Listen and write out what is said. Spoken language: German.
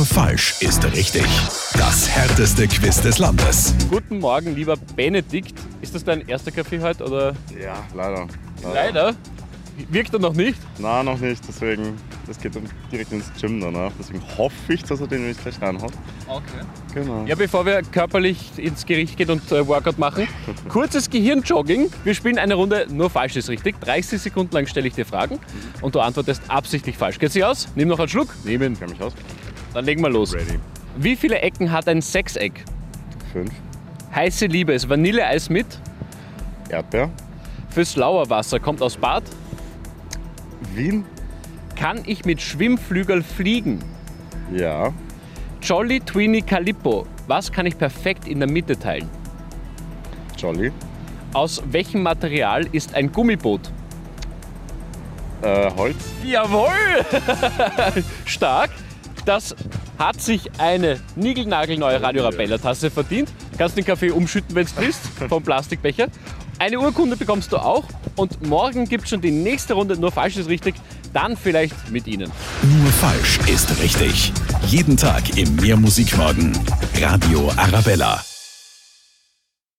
Nur falsch ist richtig. Das härteste Quiz des Landes. Guten Morgen, lieber Benedikt. Ist das dein erster Kaffee heute oder? Ja, leider. Leider. Wirkt er noch nicht? Na, noch nicht, deswegen, das geht dann direkt ins Gym danach. Deswegen hoffe ich, dass er den nicht gleich reinhaut. Okay. Genau. Ja, bevor wir körperlich ins Gericht gehen und äh, Workout machen, kurzes Gehirnjogging. Wir spielen eine Runde nur falsch ist richtig. 30 Sekunden lang stelle ich dir Fragen und du antwortest absichtlich falsch. Geht sich aus? Nimm noch einen Schluck. Ihn. Ich mich aus. Dann legen wir los. Ready. Wie viele Ecken hat ein Sechseck? Fünf. Heiße Liebe ist Vanilleeis mit. Erdbeer. Fürs Lauerwasser kommt aus Bad. Wien. Kann ich mit Schwimmflügel fliegen? Ja. Jolly Tweeny Calippo. Was kann ich perfekt in der Mitte teilen? Jolly. Aus welchem Material ist ein Gummiboot? Äh, Holz. Jawohl! Stark. Das hat sich eine niegelnagelneue Radio Rabella Tasse verdient. Kannst den Kaffee umschütten, wenn du willst, vom Plastikbecher. Eine Urkunde bekommst du auch. Und morgen gibt es schon die nächste Runde. Nur falsch ist richtig. Dann vielleicht mit Ihnen. Nur falsch ist richtig. Jeden Tag im Mehrmusikmorgen. Radio Arabella.